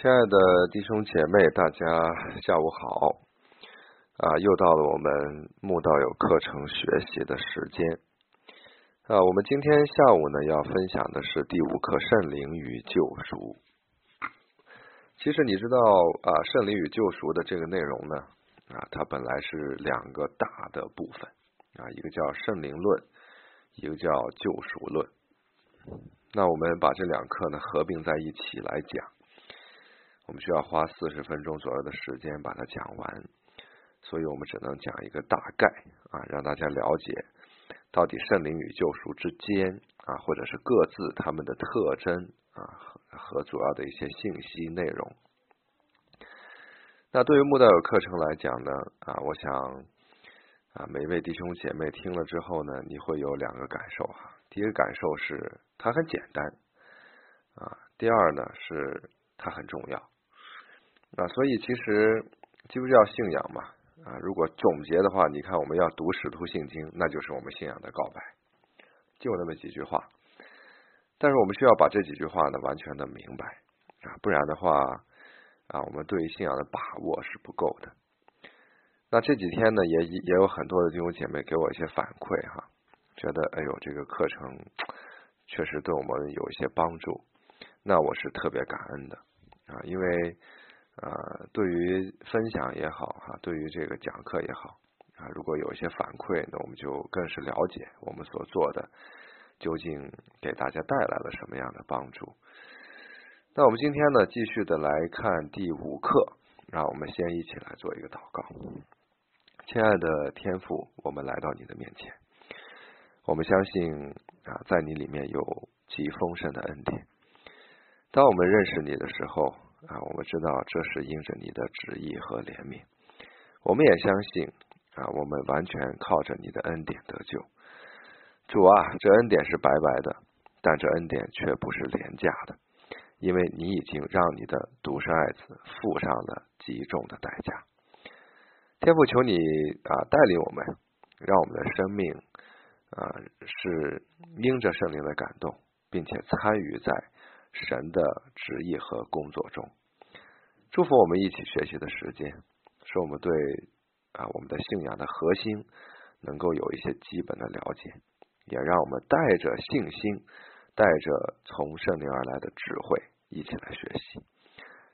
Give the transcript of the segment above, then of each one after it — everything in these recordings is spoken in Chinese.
亲爱的弟兄姐妹，大家下午好！啊，又到了我们木道友课程学习的时间。啊，我们今天下午呢要分享的是第五课《圣灵与救赎》。其实你知道啊，《圣灵与救赎》的这个内容呢，啊，它本来是两个大的部分啊，一个叫圣灵论，一个叫救赎论。那我们把这两课呢合并在一起来讲。我们需要花四十分钟左右的时间把它讲完，所以我们只能讲一个大概啊，让大家了解到底圣灵与救赎之间啊，或者是各自他们的特征啊和和主要的一些信息内容。那对于慕道友课程来讲呢啊，我想啊每位弟兄姐妹听了之后呢，你会有两个感受哈。第一个感受是它很简单啊，第二呢是它很重要。啊，所以其实基督教信仰嘛，啊，如果总结的话，你看我们要读使徒信经，那就是我们信仰的告白，就那么几句话。但是我们需要把这几句话呢完全的明白啊，不然的话啊，我们对于信仰的把握是不够的。那这几天呢，也也有很多的弟兄姐妹给我一些反馈哈，觉得哎呦这个课程确实对我们有一些帮助，那我是特别感恩的啊，因为。呃，对于分享也好哈，对于这个讲课也好啊，如果有一些反馈，那我们就更是了解我们所做的究竟给大家带来了什么样的帮助。那我们今天呢，继续的来看第五课，让我们先一起来做一个祷告。亲爱的天父，我们来到你的面前，我们相信啊，在你里面有极丰盛的恩典。当我们认识你的时候。啊，我们知道这是因着你的旨意和怜悯，我们也相信啊，我们完全靠着你的恩典得救。主啊，这恩典是白白的，但这恩典却不是廉价的，因为你已经让你的独生爱子付上了极重的代价。天父，求你啊带领我们，让我们的生命啊是因着圣灵的感动，并且参与在。神的旨意和工作中，祝福我们一起学习的时间，使我们对啊我们的信仰的核心能够有一些基本的了解，也让我们带着信心，带着从圣灵而来的智慧一起来学习。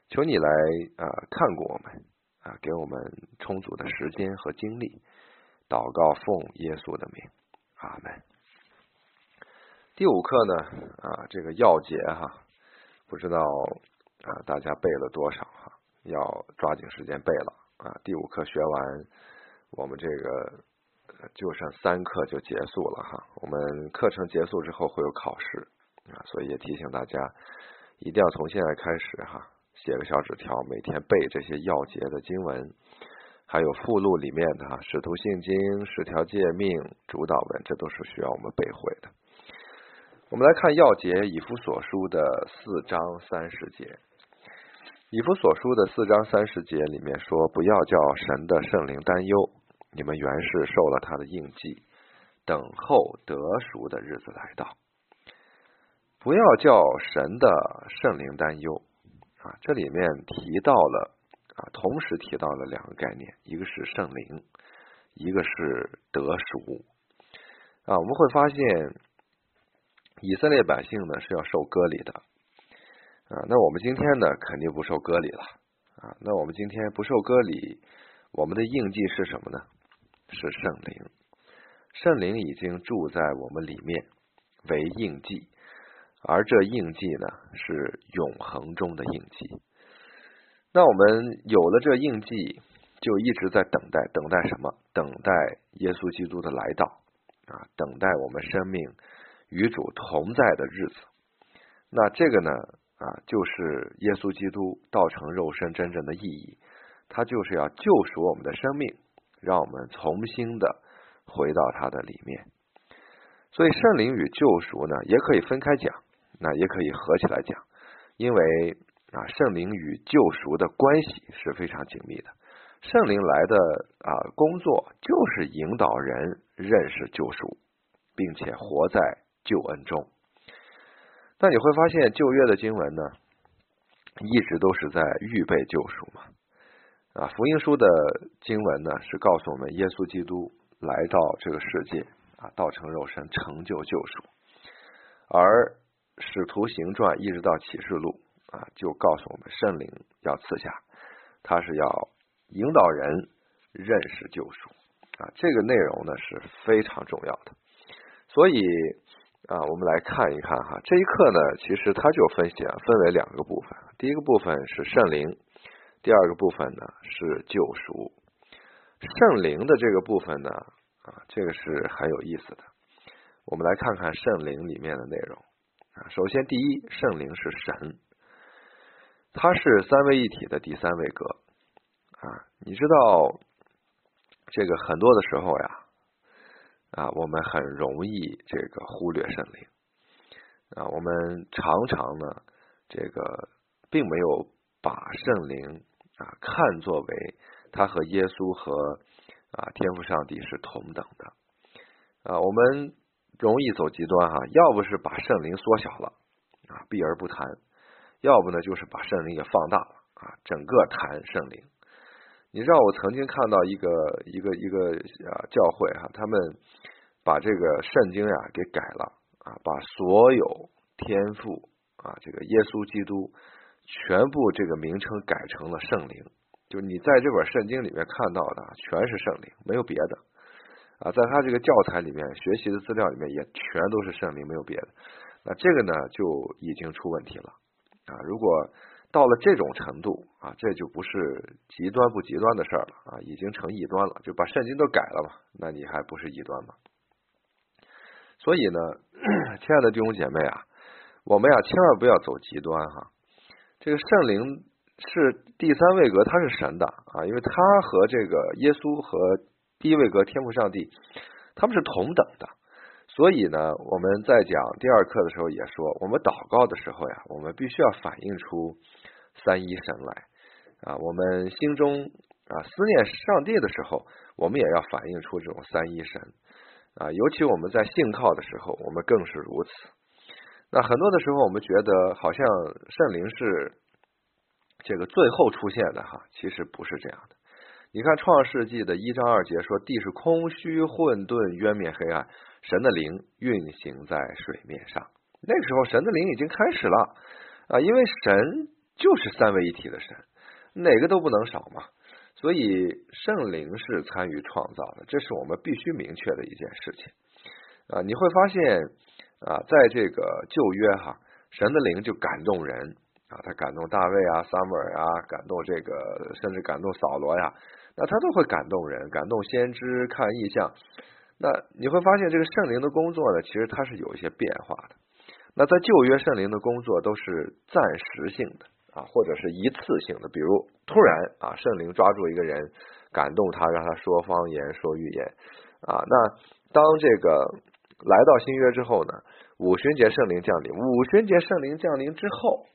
求你来啊看过我们啊，给我们充足的时间和精力。祷告奉耶稣的名，阿门。第五课呢啊这个要节哈。不知道啊，大家背了多少哈？要抓紧时间背了啊！第五课学完，我们这个就剩三课就结束了哈。我们课程结束之后会有考试啊，所以也提醒大家一定要从现在开始哈，写个小纸条，每天背这些要节的经文，还有附录里面的《使徒信经》十条诫命、主导文，这都是需要我们背会的。我们来看要节以弗所书的四章三十节。以弗所书的四章三十节里面说：“不要叫神的圣灵担忧，你们原是受了他的印记，等候得赎的日子来到。”不要叫神的圣灵担忧啊！这里面提到了啊，同时提到了两个概念，一个是圣灵，一个是得赎啊。我们会发现。以色列百姓呢是要受割礼的啊，那我们今天呢肯定不受割礼了啊。那我们今天不受割礼，我们的印记是什么呢？是圣灵，圣灵已经住在我们里面为印记，而这印记呢是永恒中的印记。那我们有了这印记，就一直在等待，等待什么？等待耶稣基督的来到啊，等待我们生命。与主同在的日子，那这个呢啊，就是耶稣基督道成肉身真正的意义，他就是要救赎我们的生命，让我们重新的回到他的里面。所以圣灵与救赎呢，也可以分开讲，那也可以合起来讲，因为啊，圣灵与救赎的关系是非常紧密的。圣灵来的啊工作就是引导人认识救赎，并且活在。救恩中，那你会发现旧约的经文呢，一直都是在预备救赎嘛。啊，福音书的经文呢是告诉我们，耶稣基督来到这个世界啊，道成肉身，成就救赎。而使徒行传一直到启示录啊，就告诉我们圣灵要赐下，他是要引导人认识救赎啊。这个内容呢是非常重要的。所以啊，我们来看一看哈，这一课呢，其实它就分析啊，分为两个部分。第一个部分是圣灵，第二个部分呢是救赎。圣灵的这个部分呢啊，这个是很有意思的。我们来看看圣灵里面的内容啊。首先，第一，圣灵是神，它是三位一体的第三位格啊。你知道这个很多的时候呀啊，我们很容易这个忽略圣灵啊。我们常常呢，这个并没有把圣灵啊看作为他和耶稣和啊天赋上帝是同等的啊。我们。容易走极端哈，要不是把圣灵缩小了啊，避而不谈；要不呢，就是把圣灵也放大了啊，整个谈圣灵。你知道我曾经看到一个一个一个啊教会哈，他们把这个圣经呀给改了啊，把所有天赋啊这个耶稣基督全部这个名称改成了圣灵，就你在这本圣经里面看到的全是圣灵，没有别的。啊，在他这个教材里面学习的资料里面也全都是圣灵，没有别的。那这个呢就已经出问题了啊！如果到了这种程度啊，这就不是极端不极端的事儿了啊，已经成异端了，就把圣经都改了嘛？那你还不是异端吗？所以呢，亲爱的弟兄姐妹啊，我们呀千万不要走极端哈。这个圣灵是第三位格，他是神的啊，因为他和这个耶稣和。第一位格天赋上帝，他们是同等的，所以呢，我们在讲第二课的时候也说，我们祷告的时候呀，我们必须要反映出三一神来啊。我们心中啊思念上帝的时候，我们也要反映出这种三一神啊。尤其我们在信靠的时候，我们更是如此。那很多的时候，我们觉得好像圣灵是这个最后出现的哈，其实不是这样的。你看《创世纪》的一章二节说：“地是空虚混沌，渊面黑暗，神的灵运行在水面上。”那个时候，神的灵已经开始了啊，因为神就是三位一体的神，哪个都不能少嘛。所以圣灵是参与创造的，这是我们必须明确的一件事情啊。你会发现啊，在这个旧约哈，神的灵就感动人啊，他感动大卫啊、撒母耳啊，感动这个，甚至感动扫罗呀。那他都会感动人，感动先知看异象。那你会发现，这个圣灵的工作呢，其实它是有一些变化的。那在旧约，圣灵的工作都是暂时性的啊，或者是一次性的。比如突然啊，圣灵抓住一个人，感动他，让他说方言、说预言啊。那当这个来到新约之后呢，五旬节圣灵降临，五旬节圣灵降临之后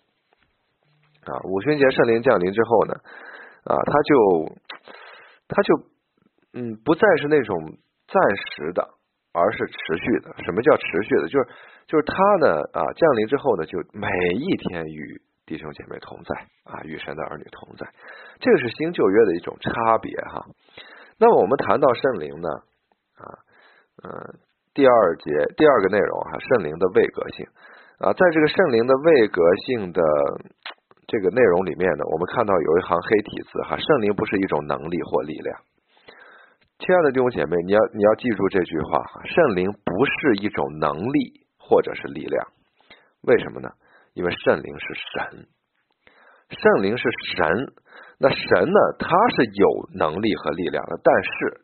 啊，五旬节圣灵降临之后呢，啊，他就。他就嗯不再是那种暂时的，而是持续的。什么叫持续的？就是就是他呢啊降临之后呢，就每一天与弟兄姐妹同在啊，与神的儿女同在。这个是新旧约的一种差别哈。那么我们谈到圣灵呢啊嗯第二节第二个内容哈，圣灵的位格性啊，在这个圣灵的位格性的。这个内容里面呢，我们看到有一行黑体字哈，圣灵不是一种能力或力量。亲爱的弟兄姐妹，你要你要记住这句话哈，圣灵不是一种能力或者是力量。为什么呢？因为圣灵是神，圣灵是神。那神呢，他是有能力和力量的，但是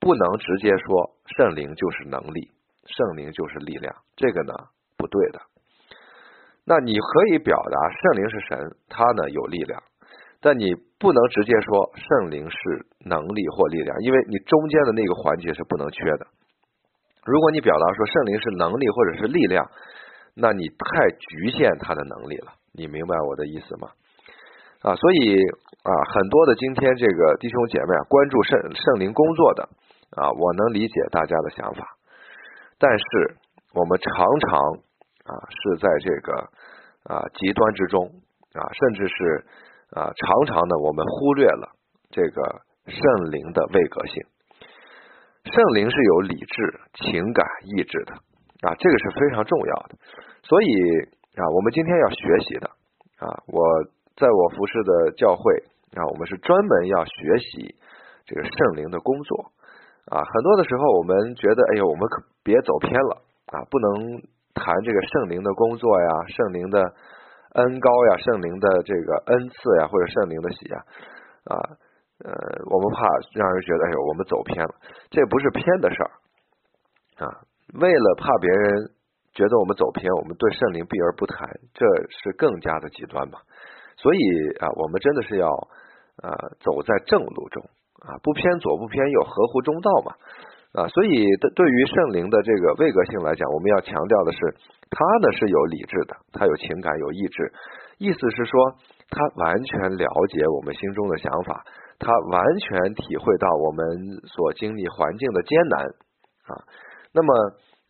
不能直接说圣灵就是能力，圣灵就是力量，这个呢不对的。那你可以表达圣灵是神，他呢有力量，但你不能直接说圣灵是能力或力量，因为你中间的那个环节是不能缺的。如果你表达说圣灵是能力或者是力量，那你太局限他的能力了。你明白我的意思吗？啊，所以啊，很多的今天这个弟兄姐妹啊，关注圣圣灵工作的啊，我能理解大家的想法，但是我们常常。啊，是在这个啊极端之中啊，甚至是啊，常常呢，我们忽略了这个圣灵的位格性。圣灵是有理智、情感、意志的啊，这个是非常重要的。所以啊，我们今天要学习的啊，我在我服侍的教会啊，我们是专门要学习这个圣灵的工作啊。很多的时候，我们觉得，哎呦，我们可别走偏了啊，不能谈这个圣灵的工作呀，圣灵的恩高呀，圣灵的这个恩赐呀，或者圣灵的喜呀啊。呃，我们怕让人觉得，哎呦，我们走偏了，这不是偏的事儿啊。为了怕别人觉得我们走偏，我们对圣灵避而不谈，这是更加的极端嘛。所以啊，我们真的是要啊走在正路中啊，不偏左不偏右，合乎中道嘛啊。所以对于圣灵的这个位格性来讲，我们要强调的是，他呢是有理智的，他有情感，有意志，意思是说，他完全了解我们心中的想法。他完全体会到我们所经历环境的艰难啊，那么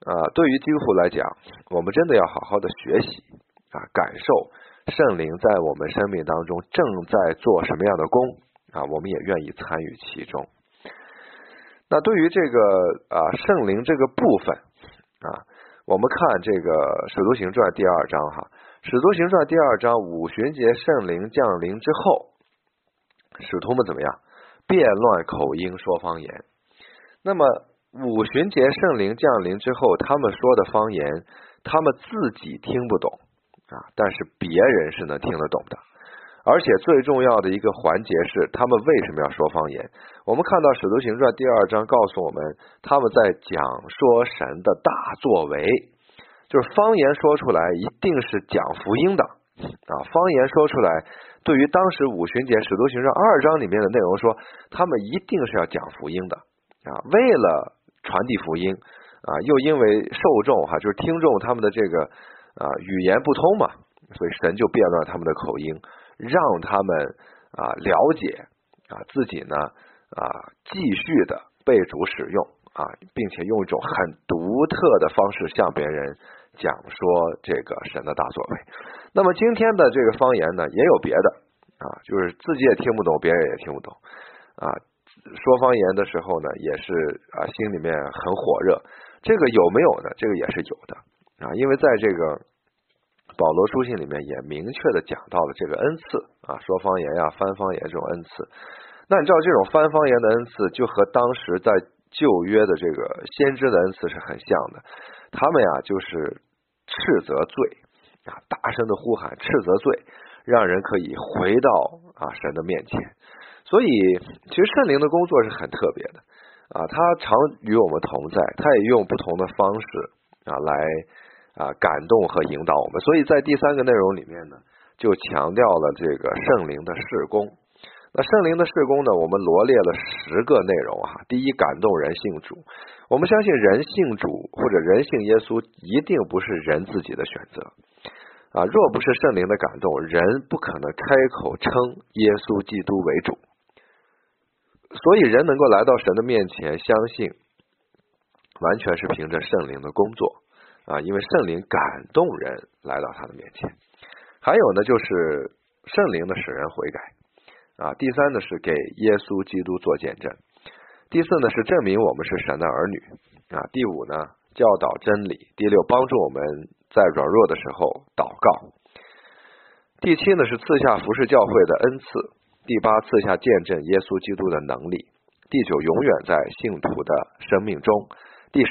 啊，对于基督徒来讲，我们真的要好好的学习啊，感受圣灵在我们生命当中正在做什么样的工啊，我们也愿意参与其中。那对于这个啊圣灵这个部分啊，我们看这个《使徒行传》第二章哈，《使徒行传》第二章五旬节圣灵降临之后。使徒们怎么样？变乱口音说方言。那么五旬节圣灵降临之后，他们说的方言，他们自己听不懂啊，但是别人是能听得懂的。而且最重要的一个环节是，他们为什么要说方言？我们看到使徒行传第二章告诉我们，他们在讲说神的大作为，就是方言说出来一定是讲福音的啊，方言说出来。对于当时五旬节使徒行传二章里面的内容说，他们一定是要讲福音的啊，为了传递福音啊，又因为受众哈，就是听众他们的这个啊语言不通嘛，所以神就变乱他们的口音，让他们啊了解啊自己呢啊继续的被主使用啊，并且用一种很独特的方式向别人。讲说这个神的大作为，那么今天的这个方言呢，也有别的啊，就是自己也听不懂，别人也听不懂啊。说方言的时候呢，也是啊，心里面很火热。这个有没有呢？这个也是有的啊，因为在这个保罗书信里面也明确的讲到了这个恩赐啊，说方言呀、翻方言这种恩赐。那你知道这种翻方言的恩赐，就和当时在旧约的这个先知的恩赐是很像的。他们呀，就是斥责罪啊，大声的呼喊斥责罪，让人可以回到啊神的面前。所以，其实圣灵的工作是很特别的啊，他常与我们同在，他也用不同的方式啊来啊感动和引导我们。所以在第三个内容里面呢，就强调了这个圣灵的事工。那圣灵的事工呢，我们罗列了十个内容哈。第一，感动人性主。我们相信人性主或者人性耶稣，一定不是人自己的选择啊！若不是圣灵的感动，人不可能开口称耶稣基督为主。所以人能够来到神的面前，相信完全是凭着圣灵的工作啊！因为圣灵感动人来到他的面前。还有呢，就是圣灵的使人悔改啊。第三呢，是给耶稣基督做见证。第四呢是证明我们是神的儿女啊，第五呢教导真理，第六帮助我们在软弱的时候祷告，第七呢是赐下服侍教会的恩赐，第八赐下见证耶稣基督的能力，第九永远在信徒的生命中，第十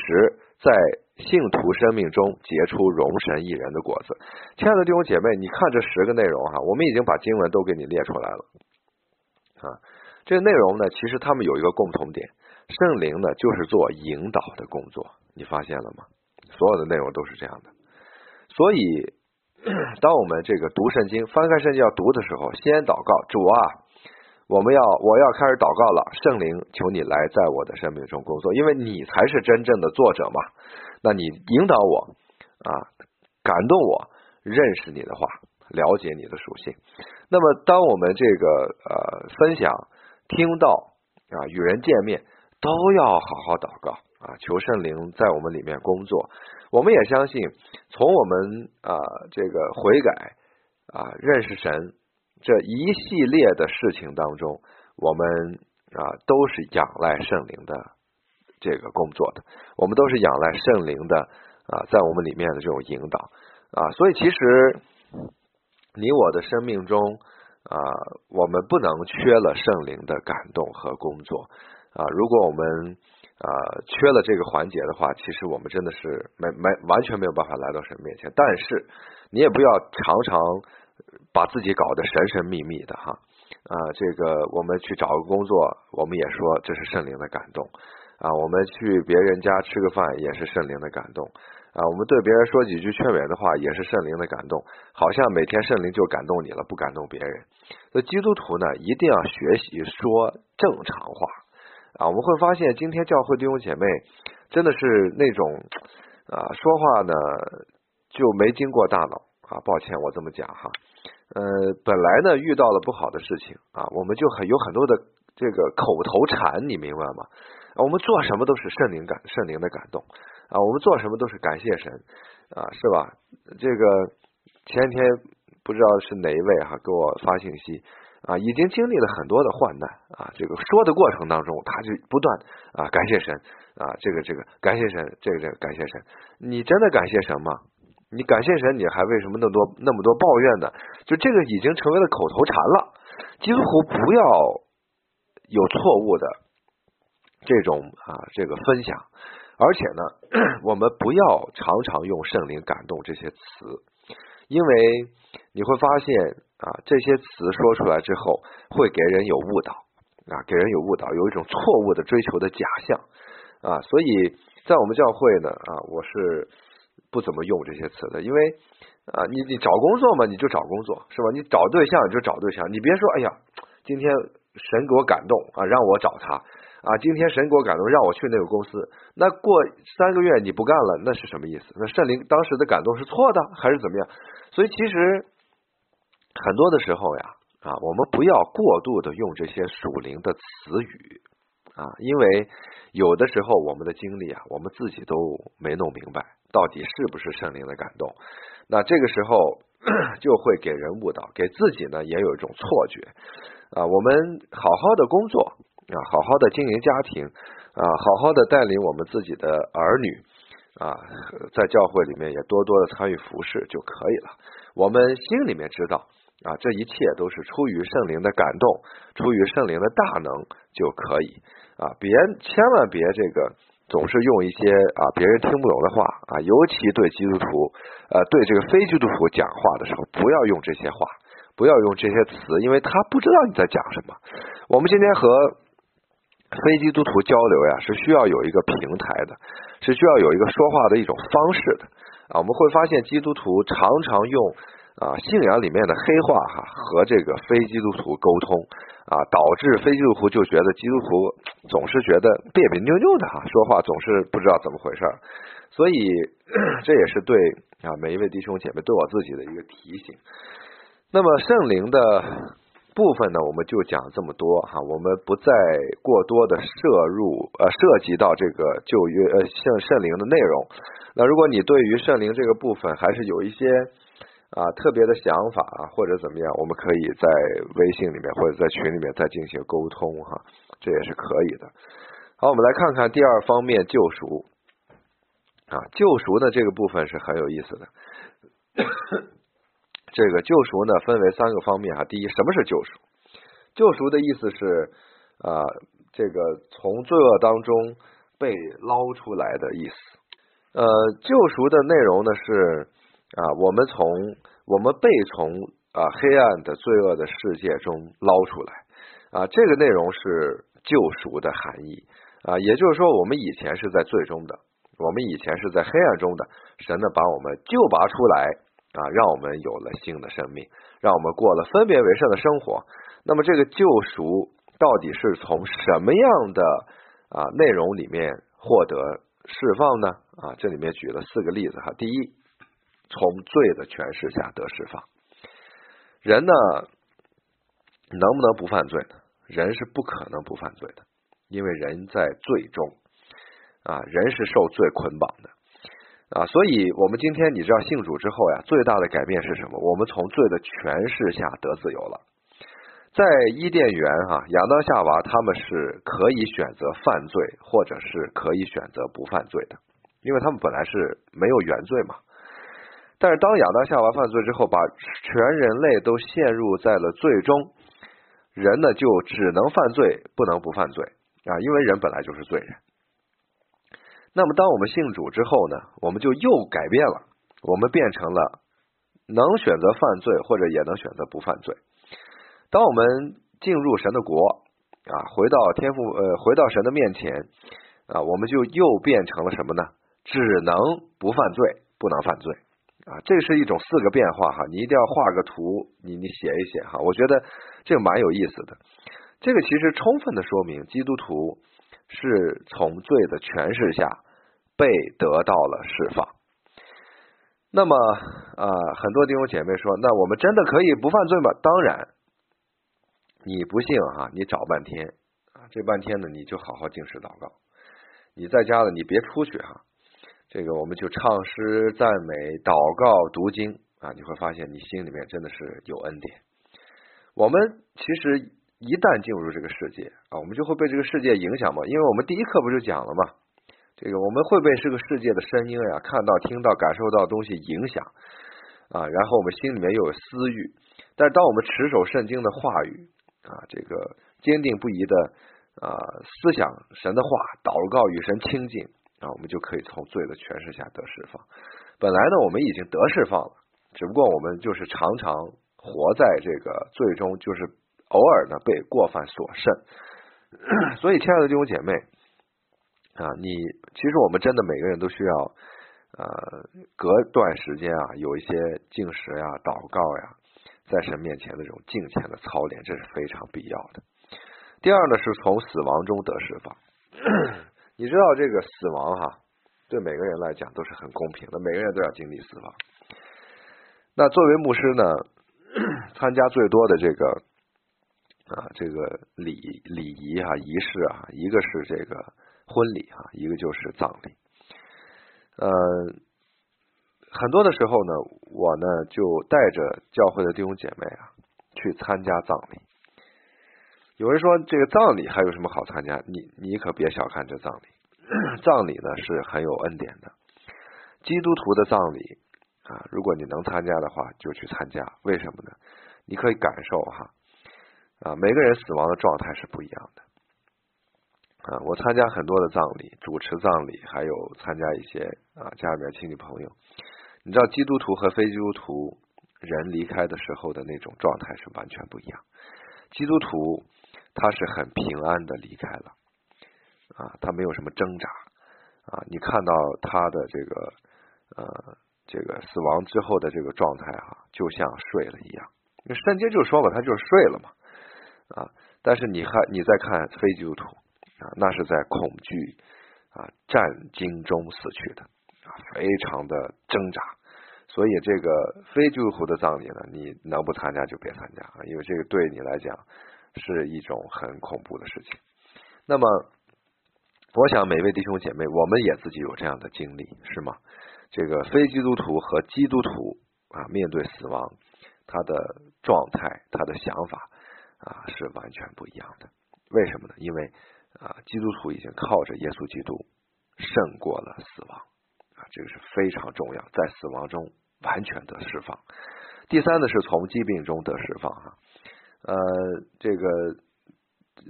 在信徒生命中结出荣神一人的果子。亲爱的弟兄姐妹，你看这十个内容哈，我们已经把经文都给你列出来了啊。这个内容呢，其实他们有一个共同点，圣灵呢就是做引导的工作，你发现了吗？所有的内容都是这样的。所以，当我们这个读圣经、翻开圣经要读的时候，先祷告主啊，我们要我要开始祷告了，圣灵，求你来在我的生命中工作，因为你才是真正的作者嘛。那你引导我啊，感动我，认识你的话，了解你的属性。那么，当我们这个呃分享。听到啊，与人见面都要好好祷告啊，求圣灵在我们里面工作。我们也相信，从我们啊这个悔改啊认识神这一系列的事情当中，我们啊都是仰赖圣灵的这个工作的，我们都是仰赖圣灵的啊在我们里面的这种引导。啊，所以其实你我的生命中啊，我们不能缺了圣灵的感动和工作。啊，如果我们啊，缺了这个环节的话，其实我们真的是没没完全没有办法来到神面前。但是你也不要常常把自己搞得神神秘秘的哈啊，这个我们去找个工作，我们也说这是圣灵的感动啊，我们去别人家吃个饭也是圣灵的感动啊，我们对别人说几句劝勉的话也是圣灵的感动，好像每天圣灵就感动你了，不感动别人。那基督徒呢，一定要学习说正常话。啊，我们会发现今天教会弟兄姐妹真的是那种啊，说话呢就没经过大脑啊。抱歉，我这么讲哈。呃，本来呢遇到了不好的事情啊，我们就很有很多的这个口头禅，你明白吗？我们做什么都是圣灵感圣灵的感动啊，我们做什么都是感谢神啊，是吧？这个前天不知道是哪一位哈给我发信息。啊，已经经历了很多的患难啊，这个说的过程当中，他就不断啊感谢神啊，这个这个感谢神，这个这个感谢神。你真的感谢神吗？你感谢神，你还为什么那么多那么多抱怨呢？就这个已经成为了口头禅了。几乎不要有错误的这种啊这个分享，而且呢，我们不要常常用圣灵感动这些词，因为你会发现。啊，这些词说出来之后，会给人有误导啊，给人有误导，有一种错误的追求的假象啊，所以在我们教会呢啊，我是不怎么用这些词的，因为啊，你你找工作嘛，你就找工作是吧？你找对象你就找对象，你别说哎呀，今天神给我感动啊，让我找他啊，今天神给我感动让我去那个公司，那过三个月你不干了，那是什么意思？那圣灵当时的感动是错的还是怎么样？所以其实。很多的时候呀，啊，我们不要过度的用这些属灵的词语啊，因为有的时候我们的经历啊，我们自己都没弄明白到底是不是圣灵的感动，那这个时候 就会给人误导，给自己呢也有一种错觉啊。我们好好的工作啊，好好的经营家庭啊，好好的带领我们自己的儿女啊，在教会里面也多多的参与服侍就可以了。我们心里面知道。啊，这一切都是出于圣灵的感动，出于圣灵的大能就可以啊！别千万别这个总是用一些啊别人听不懂的话啊，尤其对基督徒呃对这个非基督徒讲话的时候，不要用这些话，不要用这些词，因为他不知道你在讲什么。我们今天和非基督徒交流呀，是需要有一个平台的，是需要有一个说话的一种方式的啊。我们会发现基督徒常常用。啊，信仰里面的黑话哈，和这个非基督徒沟通啊，导致非基督徒就觉得基督徒总是觉得别别扭扭的哈，说话总是不知道怎么回事儿，所以 这也是对啊每一位弟兄姐妹对我自己的一个提醒。那么圣灵的部分呢，我们就讲这么多哈，我们不再过多的摄入呃涉及到这个旧约呃圣圣灵的内容。那如果你对于圣灵这个部分还是有一些。啊，特别的想法啊，或者怎么样，我们可以在微信里面或者在群里面再进行沟通哈，这也是可以的。好，我们来看看第二方面救赎啊，救赎的这个部分是很有意思的。这个救赎呢，分为三个方面哈。第一，什么是救赎？救赎的意思是啊，这个从罪恶当中被捞出来的意思。呃，救赎的内容呢是。啊，我们从我们被从啊黑暗的罪恶的世界中捞出来啊，这个内容是救赎的含义啊，也就是说，我们以前是在最终的，我们以前是在黑暗中的，神呢把我们救拔出来啊，让我们有了新的生命，让我们过了分别为圣的生活。那么，这个救赎到底是从什么样的啊内容里面获得释放呢？啊，这里面举了四个例子哈，第一。从罪的诠释下得释放，人呢能不能不犯罪呢？人是不可能不犯罪的，因为人在罪中啊，人是受罪捆绑的。啊，所以我们今天你知道信主之后呀，最大的改变是什么？我们从罪的权势下得自由了。在伊甸园哈，亚当夏娃他们是可以选择犯罪，或者是可以选择不犯罪的，因为他们本来是没有原罪嘛。但是当亚当夏娃犯罪之后，把全人类都陷入在了罪中，人呢就只能犯罪，不能不犯罪啊，因为人本来就是罪人。那么，当我们信主之后呢，我们就又改变了，我们变成了能选择犯罪，或者也能选择不犯罪。当我们进入神的国啊，回到天父呃，回到神的面前啊，我们就又变成了什么呢？只能不犯罪，不能犯罪啊。这是一种四个变化哈，你一定要画个图，你你写一写哈。我觉得这个蛮有意思的。这个其实充分的说明基督徒。是从罪的权势下被得到了释放。那么啊，很多弟兄姐妹说，那我们真的可以不犯罪吗？当然，你不信哈，你找半天啊，这半天呢，你就好好敬事祷告。你在家了，你别出去哈。这个我们就唱诗赞美、祷告、读经啊，你会发现你心里面真的是有恩典。我们其实。一旦进入这个世界啊，我们就会被这个世界影响嘛。因为我们第一课不就讲了嘛，这个我们会被这个世界的声音呀、看到、听到、感受到东西影响啊，然后我们心里面又有私欲。但当我们持守圣经的话语啊，这个坚定不移的啊思想神的话，祷告与神亲近啊，我们就可以从罪的权势下得释放。本来呢，我们已经得释放了，只不过我们就是常常活在这个最终就是。偶尔呢被过犯所胜，所以亲爱的弟兄姐妹啊，你其实我们真的每个人都需要呃隔段时间啊有一些进食呀、祷告呀，在神面前的这种敬虔的操练，这是非常必要的。第二呢，是从死亡中得释放。你知道这个死亡哈，对每个人来讲都是很公平的，每个人都要经历死亡。那作为牧师呢，参加最多的这个。啊，这个礼礼仪哈，仪式啊，一个是这个婚礼哈，一个就是葬礼。呃，很多的时候呢，我呢就带着教会的弟兄姐妹啊去参加葬礼。有人说这个葬礼还有什么好参加？你你可别小看这葬礼，葬礼呢是很有恩典的。基督徒的葬礼啊，如果你能参加的话，就去参加。为什么呢？你可以感受哈。啊，每个人死亡的状态是不一样的。啊，我参加很多的葬礼，主持葬礼，还有参加一些啊家里面亲戚朋友。你知道，基督徒和非基督徒人离开的时候的那种状态是完全不一样。基督徒他是很平安的离开了，啊，他没有什么挣扎，啊，你看到他的这个呃这个死亡之后的这个状态啊，就像睡了一样。那圣经就说嘛，他就是睡了嘛。啊！但是你看，你再看非基督徒啊，那是在恐惧啊战惊中死去的啊，非常的挣扎。所以这个非基督徒的葬礼呢，你能不参加就别参加啊，因为这个对你来讲是一种很恐怖的事情。那么，我想每位弟兄姐妹，我们也自己有这样的经历，是吗？这个非基督徒和基督徒啊，面对死亡，他的状态，他的想法。啊，是完全不一样的。为什么呢？因为啊，基督徒已经靠着耶稣基督胜过了死亡啊，这个是非常重要，在死亡中完全的释放。第三呢，是从疾病中得释放哈。呃，这个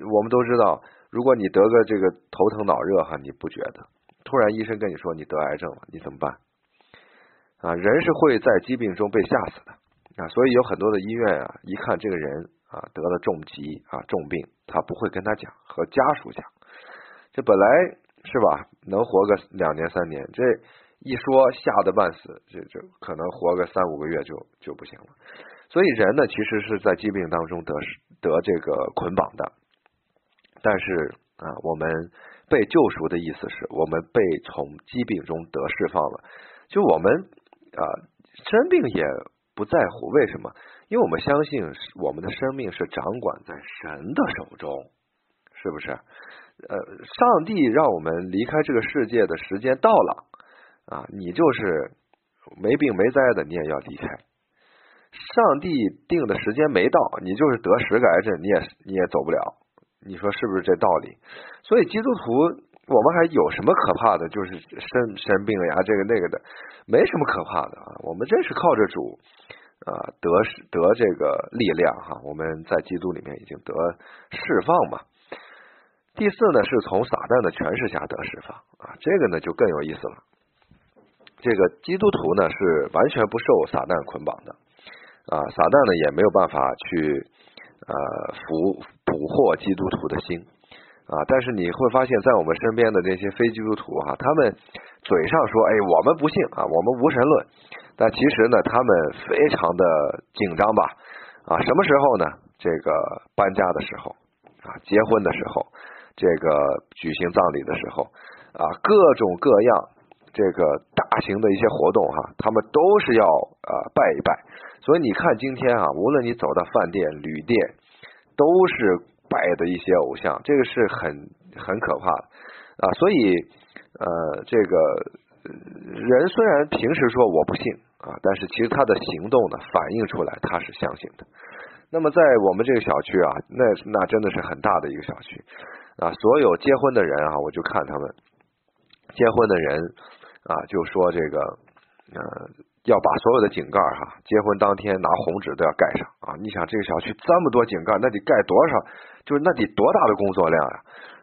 我们都知道，如果你得个这个头疼脑热哈，你不觉得？突然医生跟你说你得癌症了，你怎么办？啊，人是会在疾病中被吓死的啊，所以有很多的医院啊，一看这个人。啊，得了重疾啊，重病，他不会跟他讲，和家属讲。这本来是吧，能活个两年三年，这一说吓得半死，这就可能活个三五个月就就不行了。所以人呢，其实是在疾病当中得得这个捆绑的。但是啊，我们被救赎的意思是我们被从疾病中得释放了，就我们啊生病也不在乎，为什么？因为我们相信，我们的生命是掌管在神的手中，是不是？呃，上帝让我们离开这个世界的时间到了啊，你就是没病没灾的，你也要离开。上帝定的时间没到，你就是得十个癌症，你也你也走不了。你说是不是这道理？所以基督徒，我们还有什么可怕的？就是生生病了呀，这个那个的，没什么可怕的啊。我们真是靠着主啊，得得这个力量哈。我们在基督里面已经得释放嘛。第四呢，是从撒旦的权势下得释放啊，这个呢就更有意思了。这个基督徒呢是完全不受撒旦捆绑的。啊，撒旦呢也没有办法去呃俘捕获基督徒的心啊，但是你会发现在我们身边的这些非基督徒哈，他们嘴上说哎我们不信啊，我们无神论，但其实呢他们非常的紧张吧啊，什么时候呢？这个搬家的时候啊，结婚的时候，这个举行葬礼的时候啊，各种各样这个大型的一些活动哈，他们都是要啊拜一拜。所以你看，今天啊，无论你走到饭店、旅店，都是拜的一些偶像，这个是很很可怕的啊。所以呃，这个人虽然平时说我不信啊，但是其实他的行动呢，反映出来他是相信的。那么在我们这个小区啊，那那真的是很大的一个小区啊，所有结婚的人啊，我就看他们结婚的人啊，就说这个呃。要把所有的井盖哈，结婚当天拿红纸都要盖上啊！你想这个小区这么多井盖，那得盖多少？就是那得多大的工作量呀？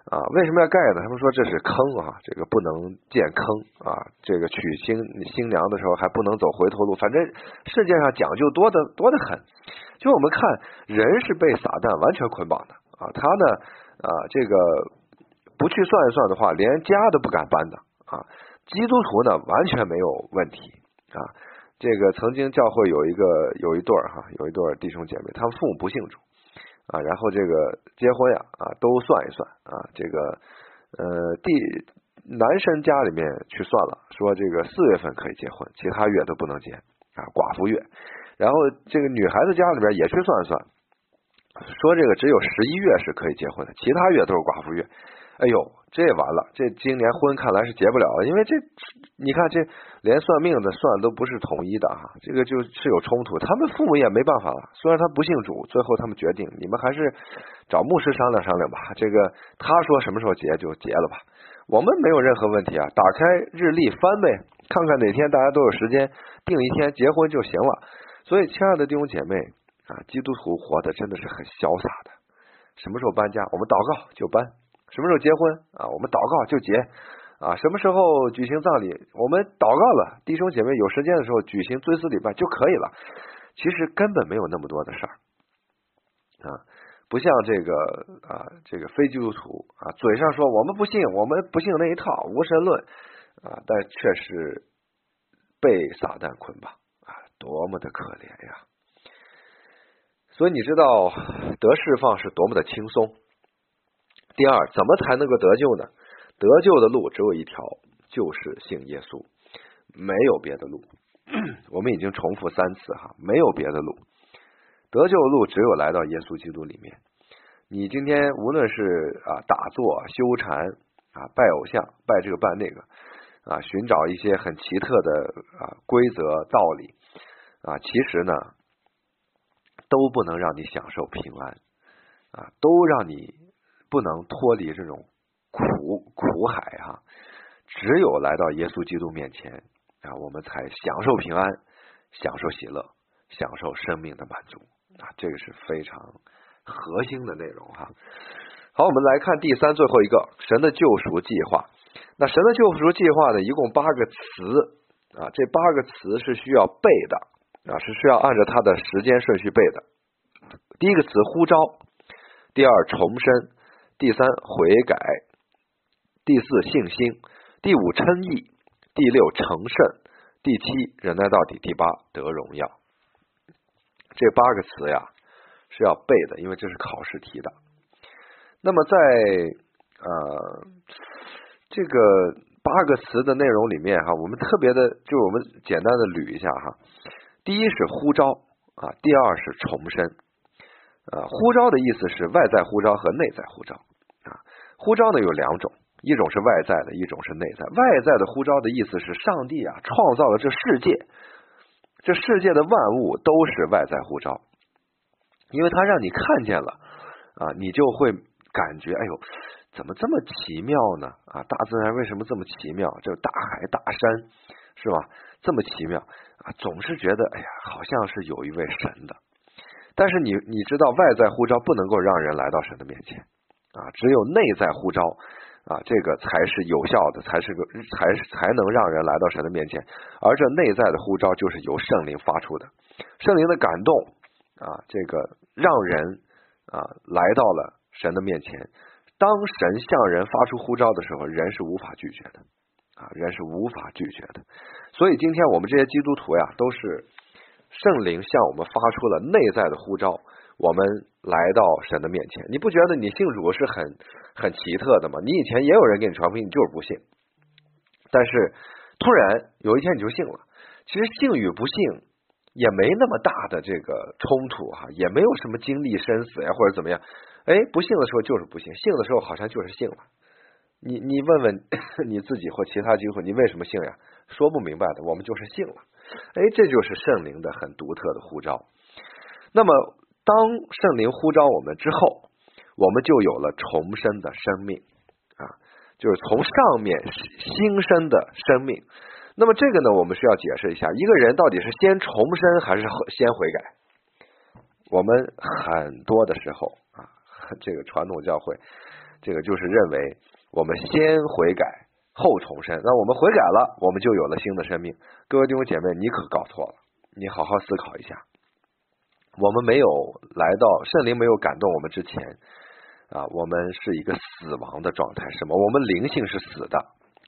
啊，为什么要盖呢？他们说这是坑啊，这个不能建坑啊。这个娶新新娘的时候还不能走回头路，反正世界上讲究多的多的很。就我们看人是被撒旦完全捆绑的啊，他呢啊这个不去算一算的话，连家都不敢搬的啊。基督徒呢完全没有问题啊。这个曾经教会有一个有一对儿哈，有一对弟兄姐妹，他们父母不信主啊，然后这个结婚呀啊都算一算啊，这个呃第男生家里面去算了，说这个四月份可以结婚，其他月都不能结啊，寡妇月。然后这个女孩子家里边也去算一算，说这个只有十一月是可以结婚的，其他月都是寡妇月。哎呦，这完了！这今年婚看来是结不了了，因为这你看，这连算命的算都不是统一的哈，这个就是有冲突。他们父母也没办法了，虽然他不信主，最后他们决定，你们还是找牧师商量商量吧。这个他说什么时候结就结了吧，我们没有任何问题啊。打开日历翻呗，看看哪天大家都有时间，定一天结婚就行了。所以，亲爱的弟兄姐妹啊，基督徒活的真的是很潇洒的。什么时候搬家，我们祷告就搬。什么时候结婚啊？我们祷告就结啊！什么时候举行葬礼？我们祷告了，弟兄姐妹有时间的时候举行追思礼拜就可以了。其实根本没有那么多的事儿啊，不像这个啊，这个非基督徒啊，嘴上说我们不信，我们不信那一套无神论啊，但却是被撒旦捆绑啊，多么的可怜呀！所以你知道得释放是多么的轻松。第二，怎么才能够得救呢？得救的路只有一条，就是信耶稣，没有别的路。我们已经重复三次哈，没有别的路。得救的路只有来到耶稣基督里面。你今天无论是啊打坐、修禅啊、拜偶像、拜这个拜那个啊，寻找一些很奇特的啊规则道理啊，其实呢，都不能让你享受平安啊，都让你。不能脱离这种苦苦海哈，只有来到耶稣基督面前啊，我们才享受平安，享受喜乐，享受生命的满足啊，这个是非常核心的内容哈。好，我们来看第三最后一个神的救赎计划。那神的救赎计划呢，一共八个词啊，这八个词是需要背的啊，是需要按照它的时间顺序背的。第一个词呼召，第二重生。第三悔改，第四信心，第五称义，第六成圣，第七忍耐到底，第八得荣耀。这八个词呀是要背的，因为这是考试题的。那么在呃这个八个词的内容里面哈，我们特别的就我们简单的捋一下哈。第一是呼召啊，第二是重生。呃，呼召的意思是外在呼召和内在呼召啊。呼召呢有两种，一种是外在的，一种是内在。外在的呼召的意思是，上帝啊创造了这世界，这世界的万物都是外在呼召，因为他让你看见了啊，你就会感觉，哎呦，怎么这么奇妙呢？啊，大自然为什么这么奇妙？这大海、大山，是吧？这么奇妙啊，总是觉得，哎呀，好像是有一位神的。但是你你知道，外在呼召不能够让人来到神的面前。啊，只有内在呼召啊，这个才是有效的，才是个才才能让人来到神的面前。而这内在的呼召就是由圣灵发出的，圣灵的感动啊，这个让人啊来到了神的面前。当神向人发出呼召的时候，人是无法拒绝的啊，人是无法拒绝的。所以今天我们这些基督徒呀，都是圣灵向我们发出了内在的呼召。我们来到神的面前，你不觉得你信主是很很奇特的吗？你以前也有人给你传福音，你就是不信。但是突然有一天你就信了。其实信与不信也没那么大的这个冲突哈，也没有什么经历生死呀或者怎么样。哎，不信的时候就是不信，信的时候好像就是信了。你你问问 你自己或其他机会，你为什么信呀？说不明白的，我们就是信了。哎，这就是圣灵的很独特的呼召。那么。当圣灵呼召我们之后，我们就有了重生的生命啊，就是从上面新生的生命。那么这个呢，我们需要解释一下，一个人到底是先重生还是先悔改？我们很多的时候啊，这个传统教会，这个就是认为我们先悔改后重生。那我们悔改了，我们就有了新的生命。各位弟兄姐妹，你可搞错了，你好好思考一下。我们没有来到圣灵没有感动我们之前啊，我们是一个死亡的状态。什么？我们灵性是死的，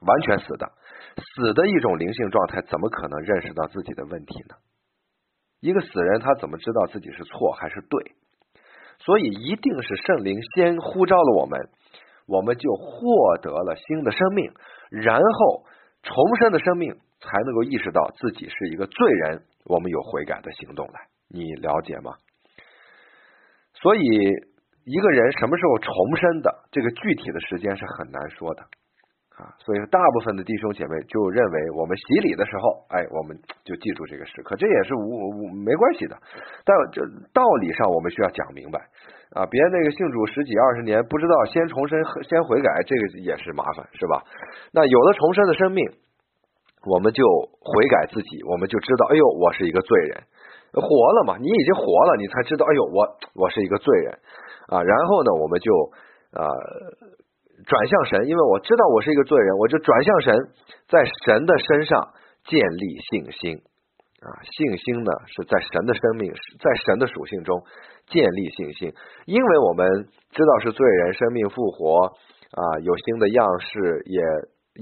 完全死的，死的一种灵性状态，怎么可能认识到自己的问题呢？一个死人他怎么知道自己是错还是对？所以一定是圣灵先呼召了我们，我们就获得了新的生命，然后重生的生命才能够意识到自己是一个罪人，我们有悔改的行动来。你了解吗？所以一个人什么时候重生的，这个具体的时间是很难说的啊。所以大部分的弟兄姐妹就认为，我们洗礼的时候，哎，我们就记住这个时刻，这也是无无没关系的。但这道理上，我们需要讲明白啊，别那个信主十几二十年，不知道先重生先悔改，这个也是麻烦，是吧？那有了重生的生命，我们就悔改自己，我们就知道，哎呦，我是一个罪人。活了嘛？你已经活了，你才知道，哎呦，我我是一个罪人啊！然后呢，我们就啊转向神，因为我知道我是一个罪人，我就转向神，在神的身上建立信心啊！信心呢是在神的生命，在神的属性中建立信心，因为我们知道是罪人，生命复活啊，有新的样式，也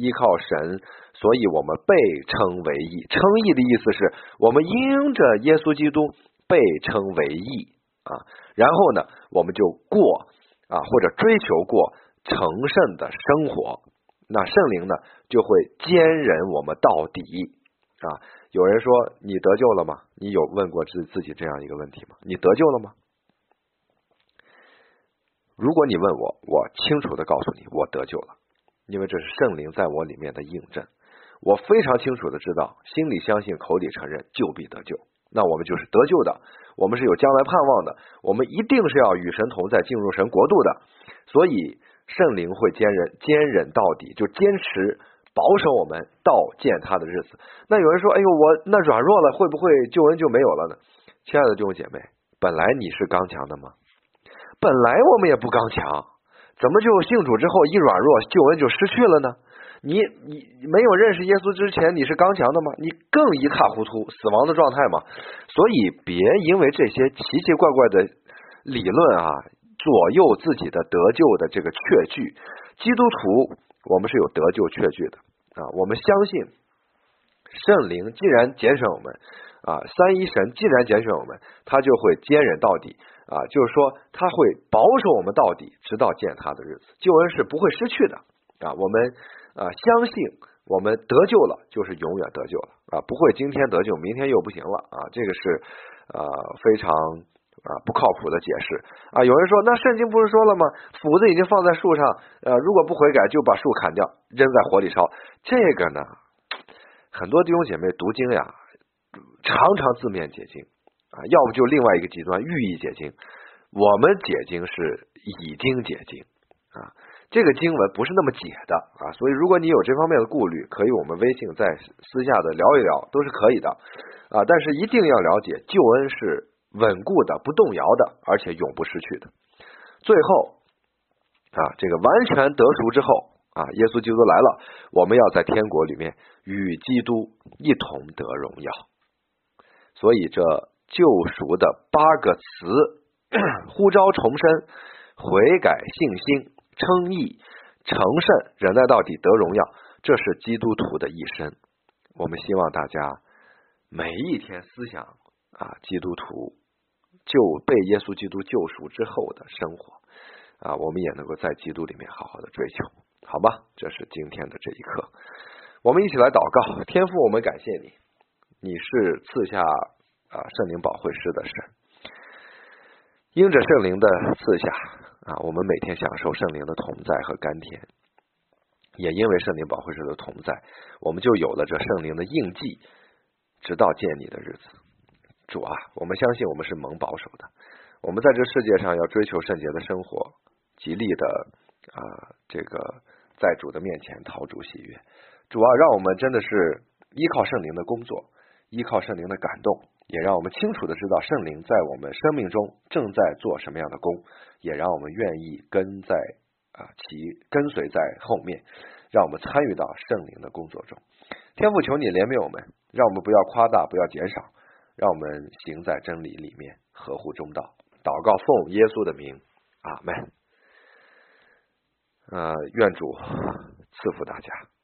依靠神。所以我们被称为义，称义的意思是我们因着耶稣基督被称为义啊，然后呢，我们就过啊或者追求过成圣的生活，那圣灵呢就会坚忍我们到底啊。有人说你得救了吗？你有问过自自己这样一个问题吗？你得救了吗？如果你问我，我清楚的告诉你，我得救了，因为这是圣灵在我里面的印证。我非常清楚的知道，心里相信，口里承认，就必得救。那我们就是得救的，我们是有将来盼望的，我们一定是要与神同在，进入神国度的。所以圣灵会坚忍，坚忍到底，就坚持保守我们到见他的日子。那有人说：“哎呦，我那软弱了，会不会救恩就没有了呢？”亲爱的弟兄姐妹，本来你是刚强的吗？本来我们也不刚强，怎么就信主之后一软弱，救恩就失去了呢？你你没有认识耶稣之前，你是刚强的吗？你更一塌糊涂，死亡的状态嘛。所以别因为这些奇奇怪怪的理论啊，左右自己的得救的这个确据。基督徒，我们是有得救确据的啊。我们相信圣灵既然拣选我们啊，三一神既然拣选我们，他就会坚忍到底啊。就是说，他会保守我们到底，直到见他的日子。救恩是不会失去的啊。我们。啊，相信我们得救了，就是永远得救了啊！不会今天得救，明天又不行了啊！这个是啊非常啊不靠谱的解释啊。有人说，那圣经不是说了吗？斧子已经放在树上，呃，如果不悔改，就把树砍掉，扔在火里烧。这个呢，很多弟兄姐妹读经呀，常常字面解经啊，要不就另外一个极端寓意解经。我们解经是以经解经啊。这个经文不是那么解的啊，所以如果你有这方面的顾虑，可以我们微信在私下的聊一聊，都是可以的啊。但是一定要了解，救恩是稳固的、不动摇的，而且永不失去的。最后啊，这个完全得赎之后啊，耶稣基督来了，我们要在天国里面与基督一同得荣耀。所以这救赎的八个词：呼召、重生、悔改、信心。称义、成圣、忍耐到底、得荣耀，这是基督徒的一生。我们希望大家每一天思想啊，基督徒就被耶稣基督救赎之后的生活啊，我们也能够在基督里面好好的追求，好吧？这是今天的这一刻，我们一起来祷告。天父，我们感谢你，你是赐下啊圣灵保惠师的神，因着圣灵的赐下。啊，我们每天享受圣灵的同在和甘甜，也因为圣灵保惠师的同在，我们就有了这圣灵的印记，直到见你的日子。主啊，我们相信我们是蒙保守的，我们在这世界上要追求圣洁的生活，极力的啊，这个在主的面前讨主喜悦。主啊，让我们真的是依靠圣灵的工作，依靠圣灵的感动。也让我们清楚的知道圣灵在我们生命中正在做什么样的工，也让我们愿意跟在啊其跟随在后面，让我们参与到圣灵的工作中。天父，求你怜悯我们，让我们不要夸大，不要减少，让我们行在真理里面，合乎中道。祷告奉耶稣的名，阿门。呃，愿主赐福大家。